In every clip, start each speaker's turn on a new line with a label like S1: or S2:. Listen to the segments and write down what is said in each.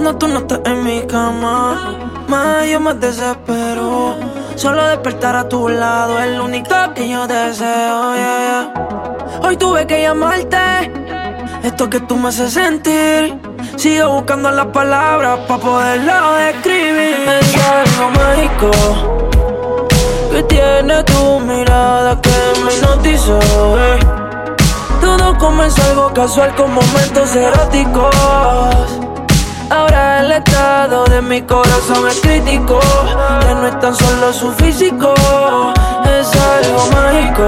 S1: Cuando tú no estás en mi cama, más yo me desespero. Solo despertar a tu lado es lo único que yo deseo, Hoy tuve que llamarte, esto que tú me haces sentir. Sigo buscando las palabras para poderlo describir. Es algo mágico que tiene tu mirada que me hipnotizó. Eh. Todo comenzó algo casual con momentos eróticos. Ahora el estado de mi corazón es crítico. Ya no es tan solo su físico, es algo mágico.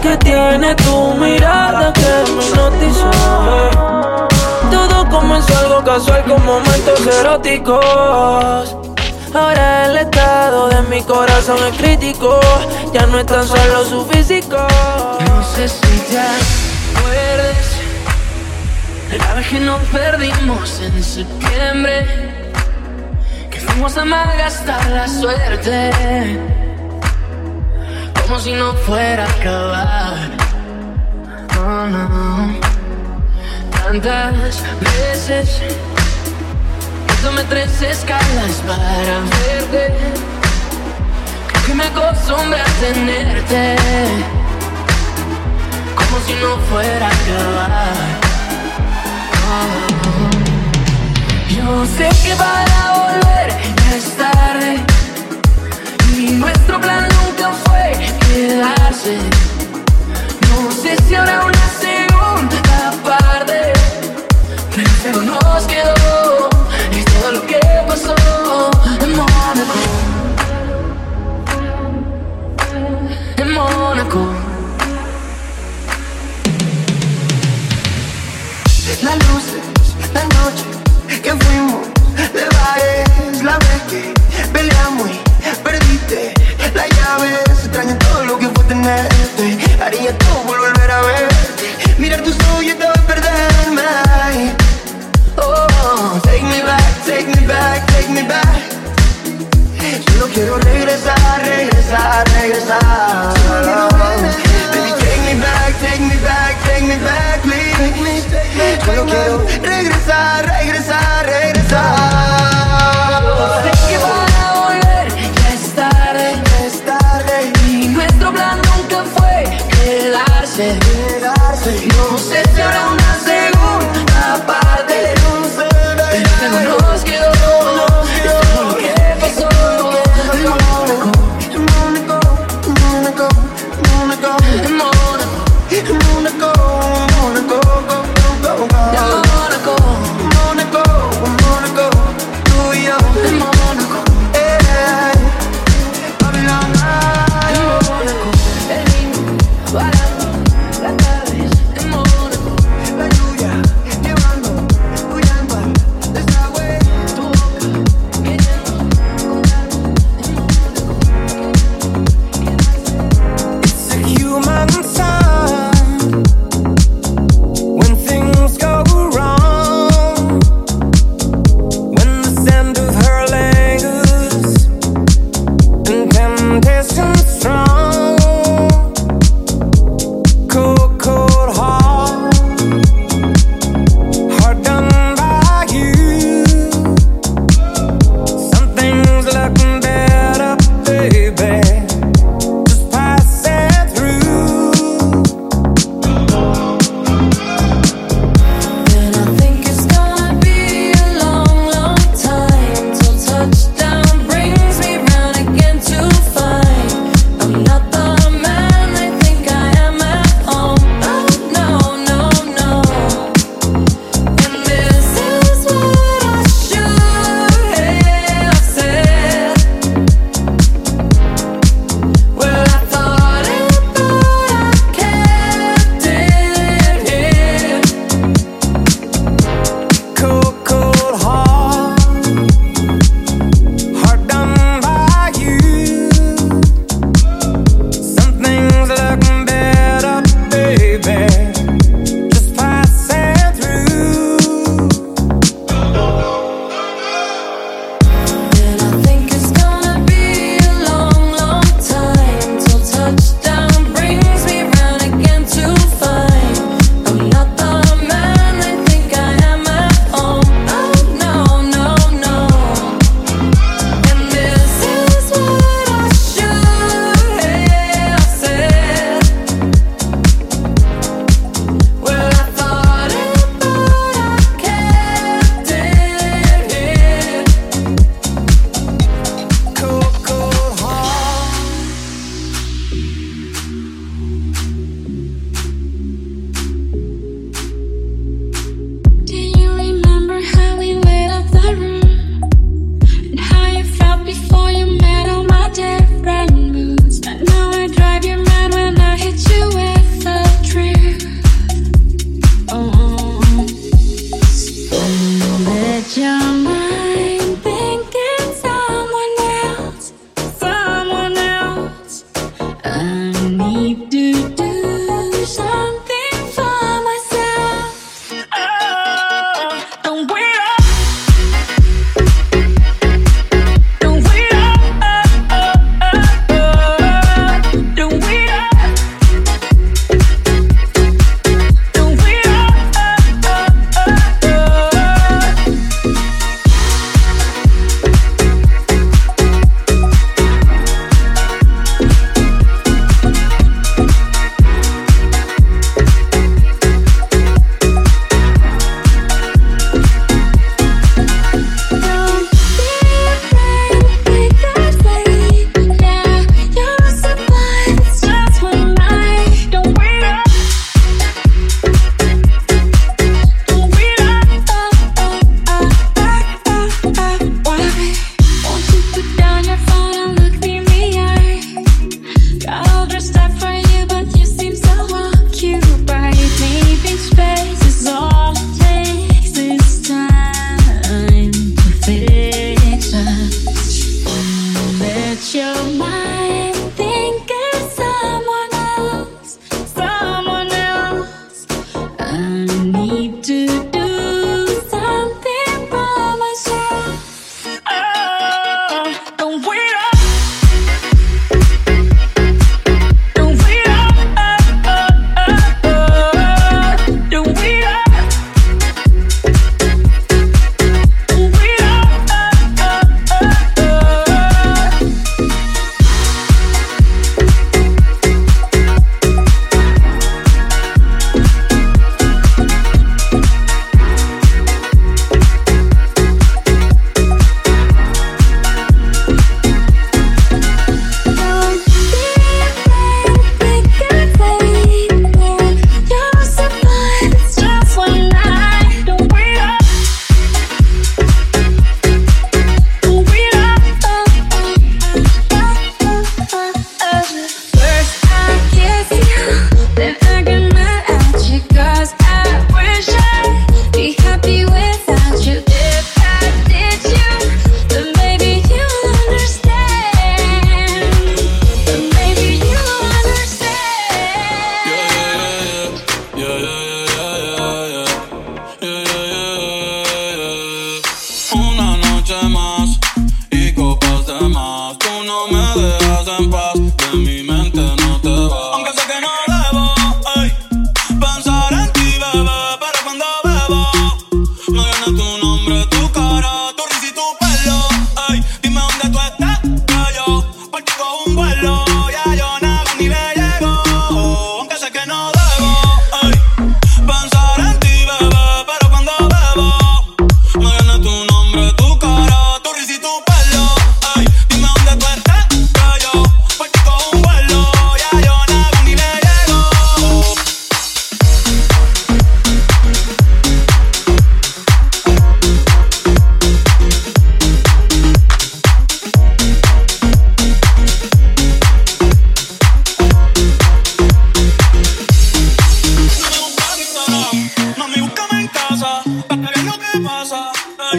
S1: Que tiene tu mirada que me hipnotizó. Todo comenzó algo casual con momentos eróticos. Ahora el estado de mi corazón es crítico. Ya no es tan solo su físico.
S2: No sé si acuerdas la vez que nos perdimos en septiembre. Que fuimos a malgastar la suerte. Como si no fuera a acabar. Oh, no. Tantas veces tomé tres escalas para verte. Que me acostumbré a tenerte. Como si no fuera a acabar. Yo sé que para volver ya es tarde. Y nuestro plan nunca fue quedarse. No sé si habrá una segunda parte. Pero nos quedó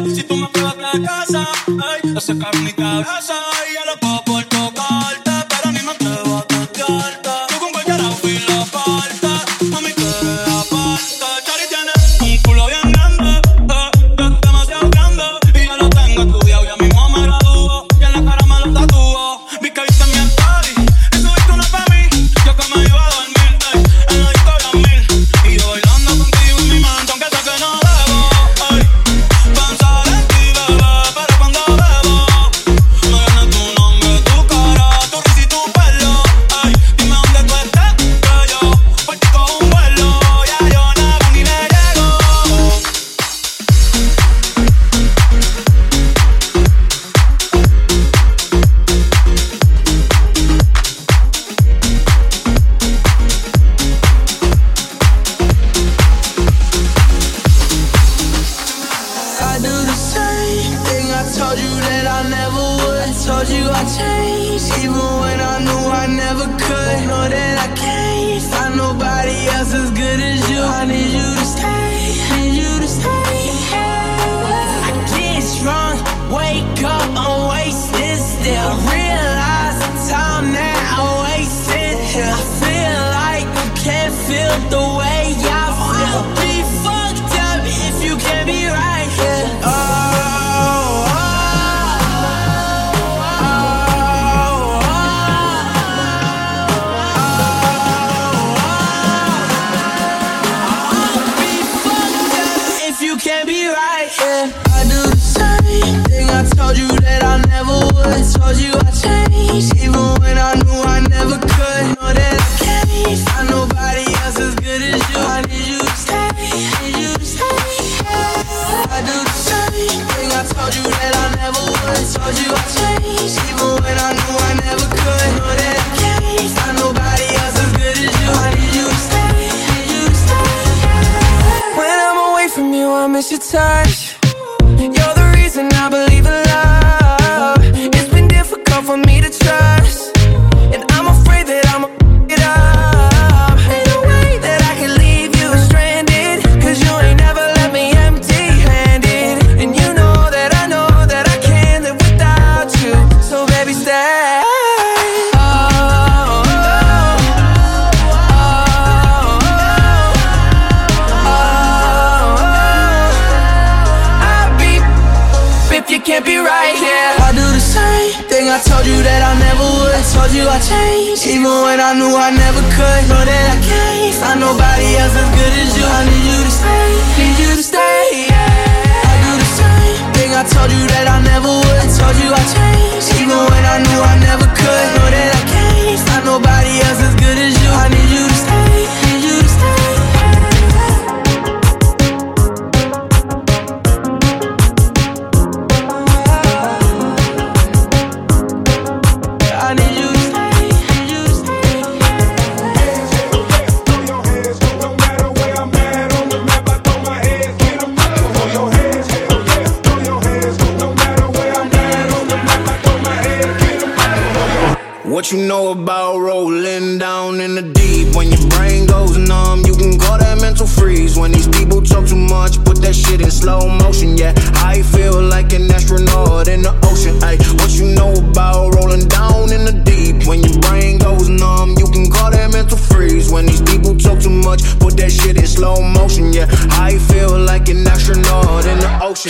S2: Si tú
S3: me
S1: fueras a
S4: casa, ay, no se cabe cabeza.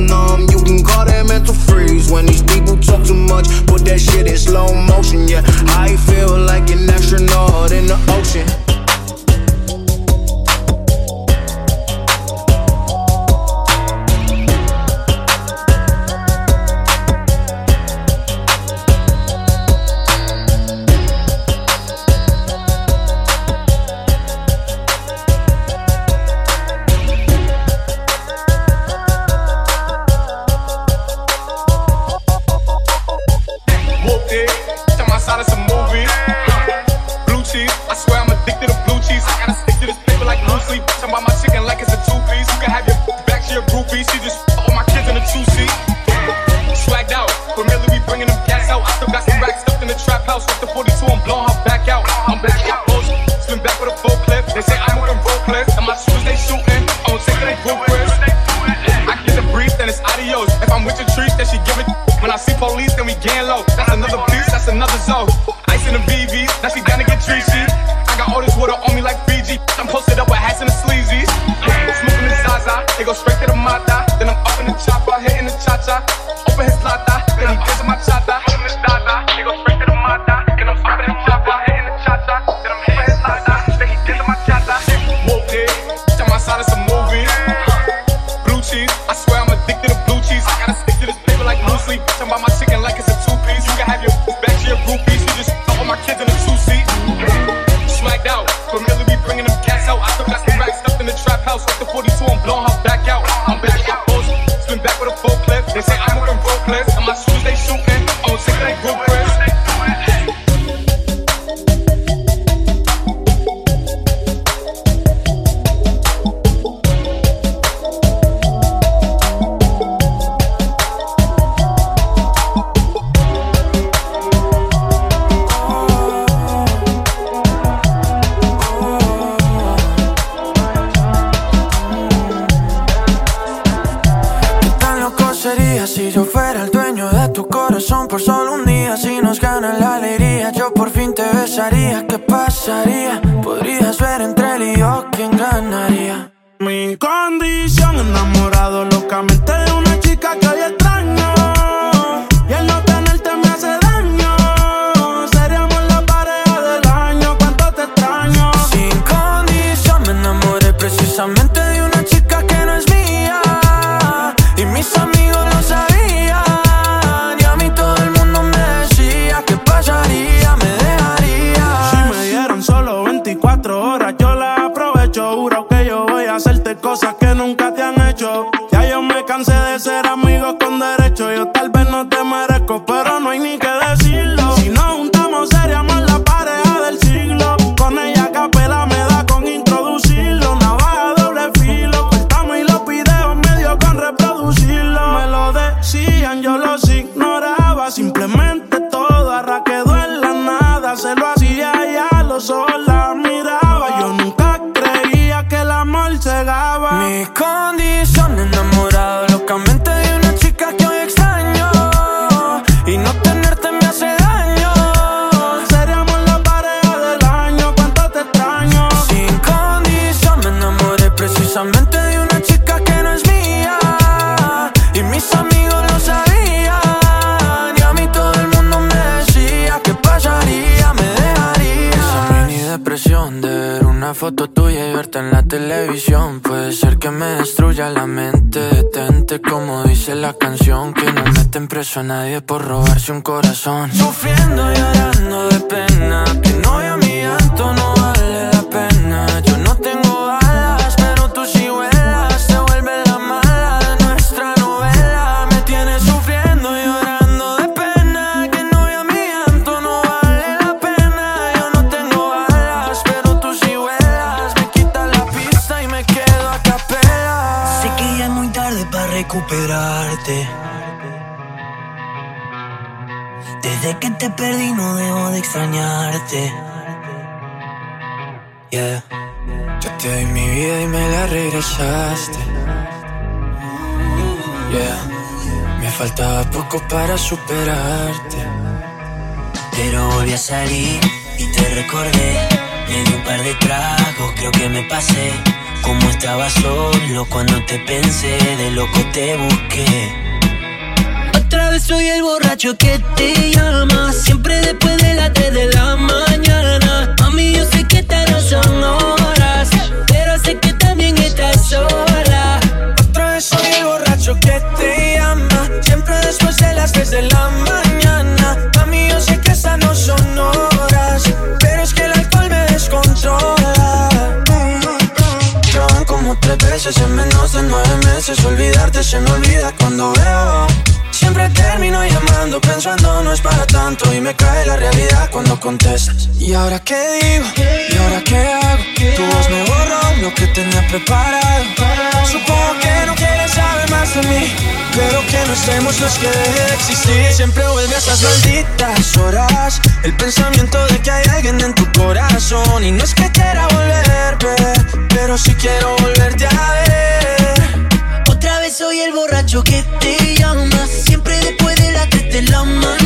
S4: numb, you can call that mental freeze. When these people talk too much, put that shit in slow motion. Yeah, I feel like an astronaut in the ocean.
S5: Por solo un día? Si nos gana la alegría, yo por fin te besaría. ¿Qué pasaría? Podrías ver entre él y yo quién ganaría.
S6: Mi condición enamorado locamente
S5: preso a nadie por robarse un corazón. Sufriendo y llorando de pena Que no
S7: extrañarte. Yeah.
S5: Yo te di mi vida y me la regresaste. Yeah. Me faltaba poco para superarte.
S7: Pero volví a salir y te recordé. Me di un par de tragos, creo que me pasé. Como estaba solo cuando te pensé, de loco te busqué. Vez soy el borracho que te llama, siempre después de las 3 de la mañana. Mami, yo sé que tarde son horas, pero sé que también estás sola.
S5: Otra vez soy el borracho que te llama. Siempre después de las 3 de la mañana. Mami, yo sé que esas no son horas. Pero es que el alcohol me descontrola. Ya van como tres veces en menos de nueve meses. Olvidarte se me olvida cuando veo. Siempre termino llamando pensando no es para tanto y me cae la realidad cuando contestas. ¿Y ahora qué digo? ¿Y ahora qué hago? Tu voz me borró lo que tenía preparado. Supongo que no quieres saber más de mí, pero que no estemos los que deje de existir. Siempre vuelve a esas malditas horas, el pensamiento de que hay alguien en tu corazón y no es que quiera volver, pero sí quiero volverte a ver.
S7: Soy el borracho que te llama. Siempre después de las 3 de la mañana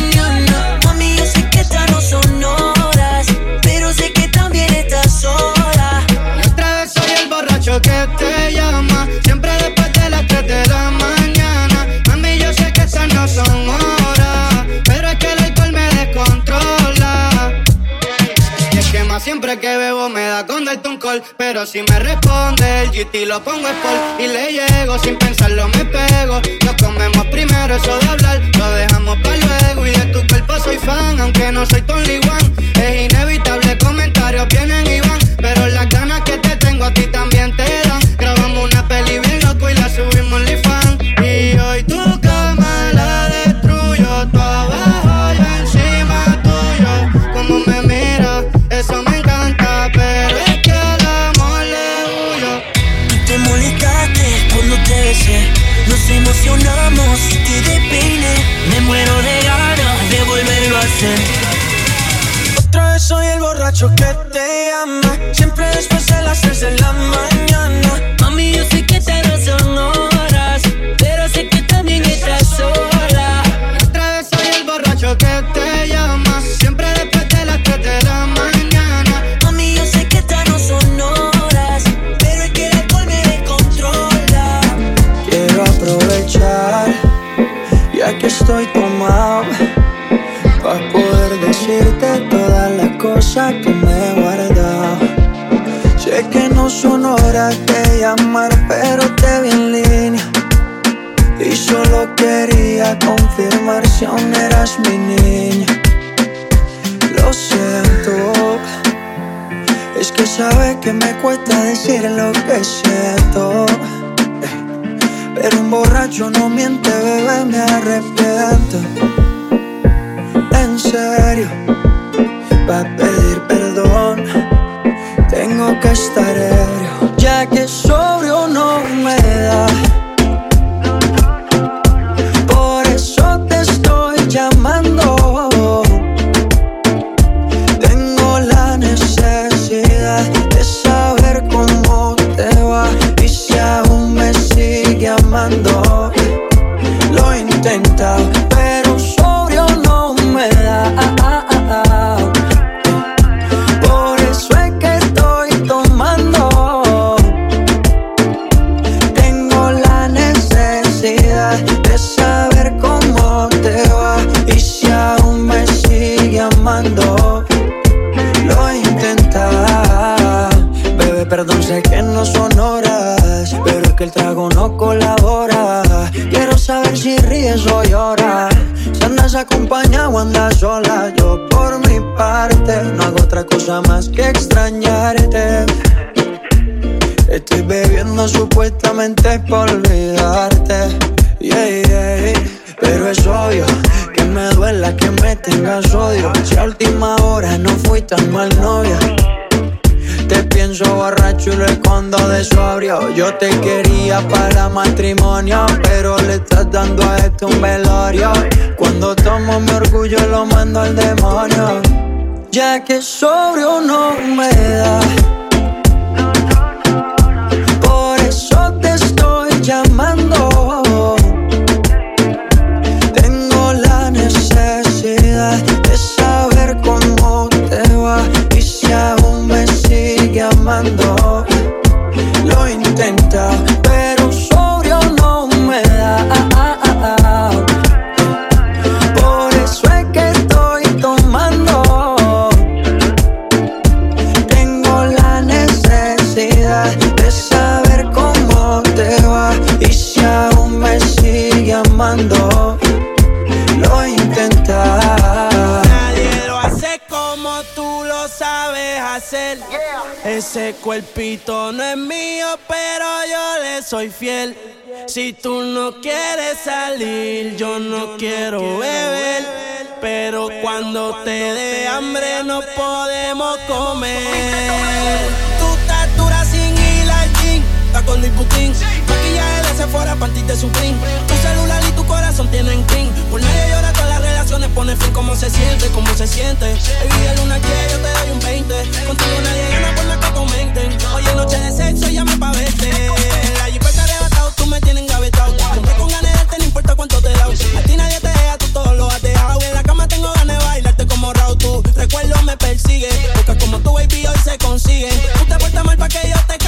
S8: me da con darte un call Pero si me responde el GT lo pongo sport Y le llego sin pensarlo me pego. Nos comemos primero eso de hablar Lo dejamos para luego Y de tu cuerpo soy fan Aunque no soy Tony One. Es inevitable comentarios vienen y van Pero las ganas que te tengo a ti también te
S5: borracho que te llama. Siempre después de las 3 de la mañana.
S9: Confirmar si aún eras mi niña. Lo siento. Es que sabes que me cuesta decir lo que siento. Pero un borracho no miente, bebé, me arrepiento. En serio, para pedir perdón, tengo que estar
S10: Cuerpito no es mío, pero yo le soy fiel. Si tú no quieres salir, yo no quiero beber. Pero cuando te dé hambre no podemos comer. Tú estás sin gym, estás con Luis Butín. Maquillaje de Sephora, panties de Supreme. Tu celular y tu corazón tienen pin. Por nadie llora, relaciones pone fin. ¿Cómo se siente? ¿Cómo se siente? Baby, de luna que yo te doy un 20. Contigo nadie gana por más que comenten. Oye, noche de sexo, llame pa' verte. La jipeta arrebatado, tú me tienes engavetado. Siempre con ganas de darte, no importa cuánto te da. A ti nadie te deja, tú todo lo has dejado. En la cama tengo ganas de bailarte como Raúl. Tu recuerdo me persigue. Porque como tu baby hoy se consigue. Tú te portas mal pa' que yo te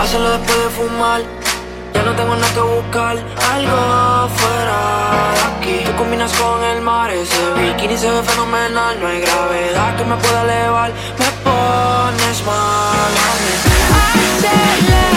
S11: Hacerlo después de fumar. Ya no tengo nada que buscar Algo fuera de aquí. Tú combinas con el mar Ese bikini se ve fenomenal. No hay gravedad que me pueda elevar Me pones mal.
S1: Acelera.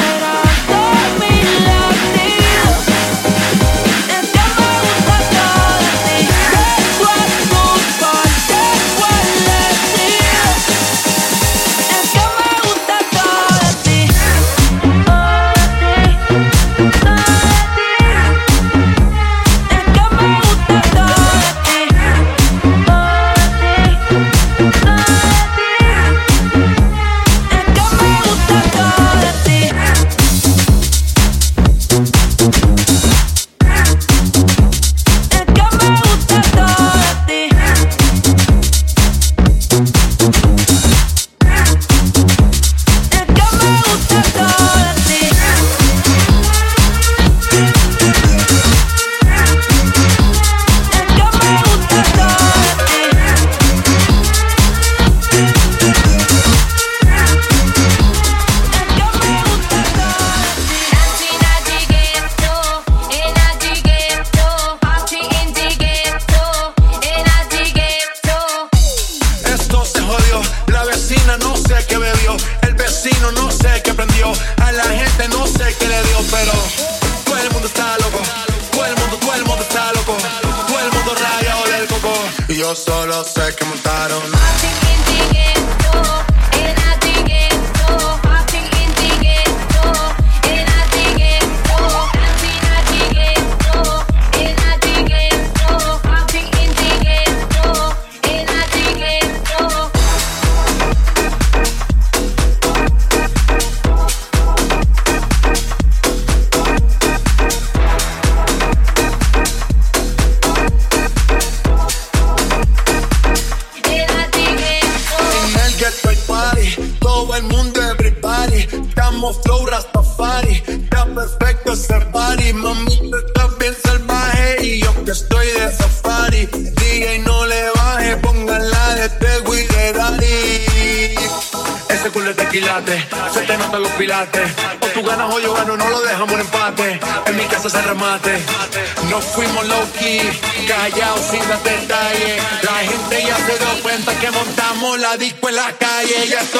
S12: la disco en la calle y esto.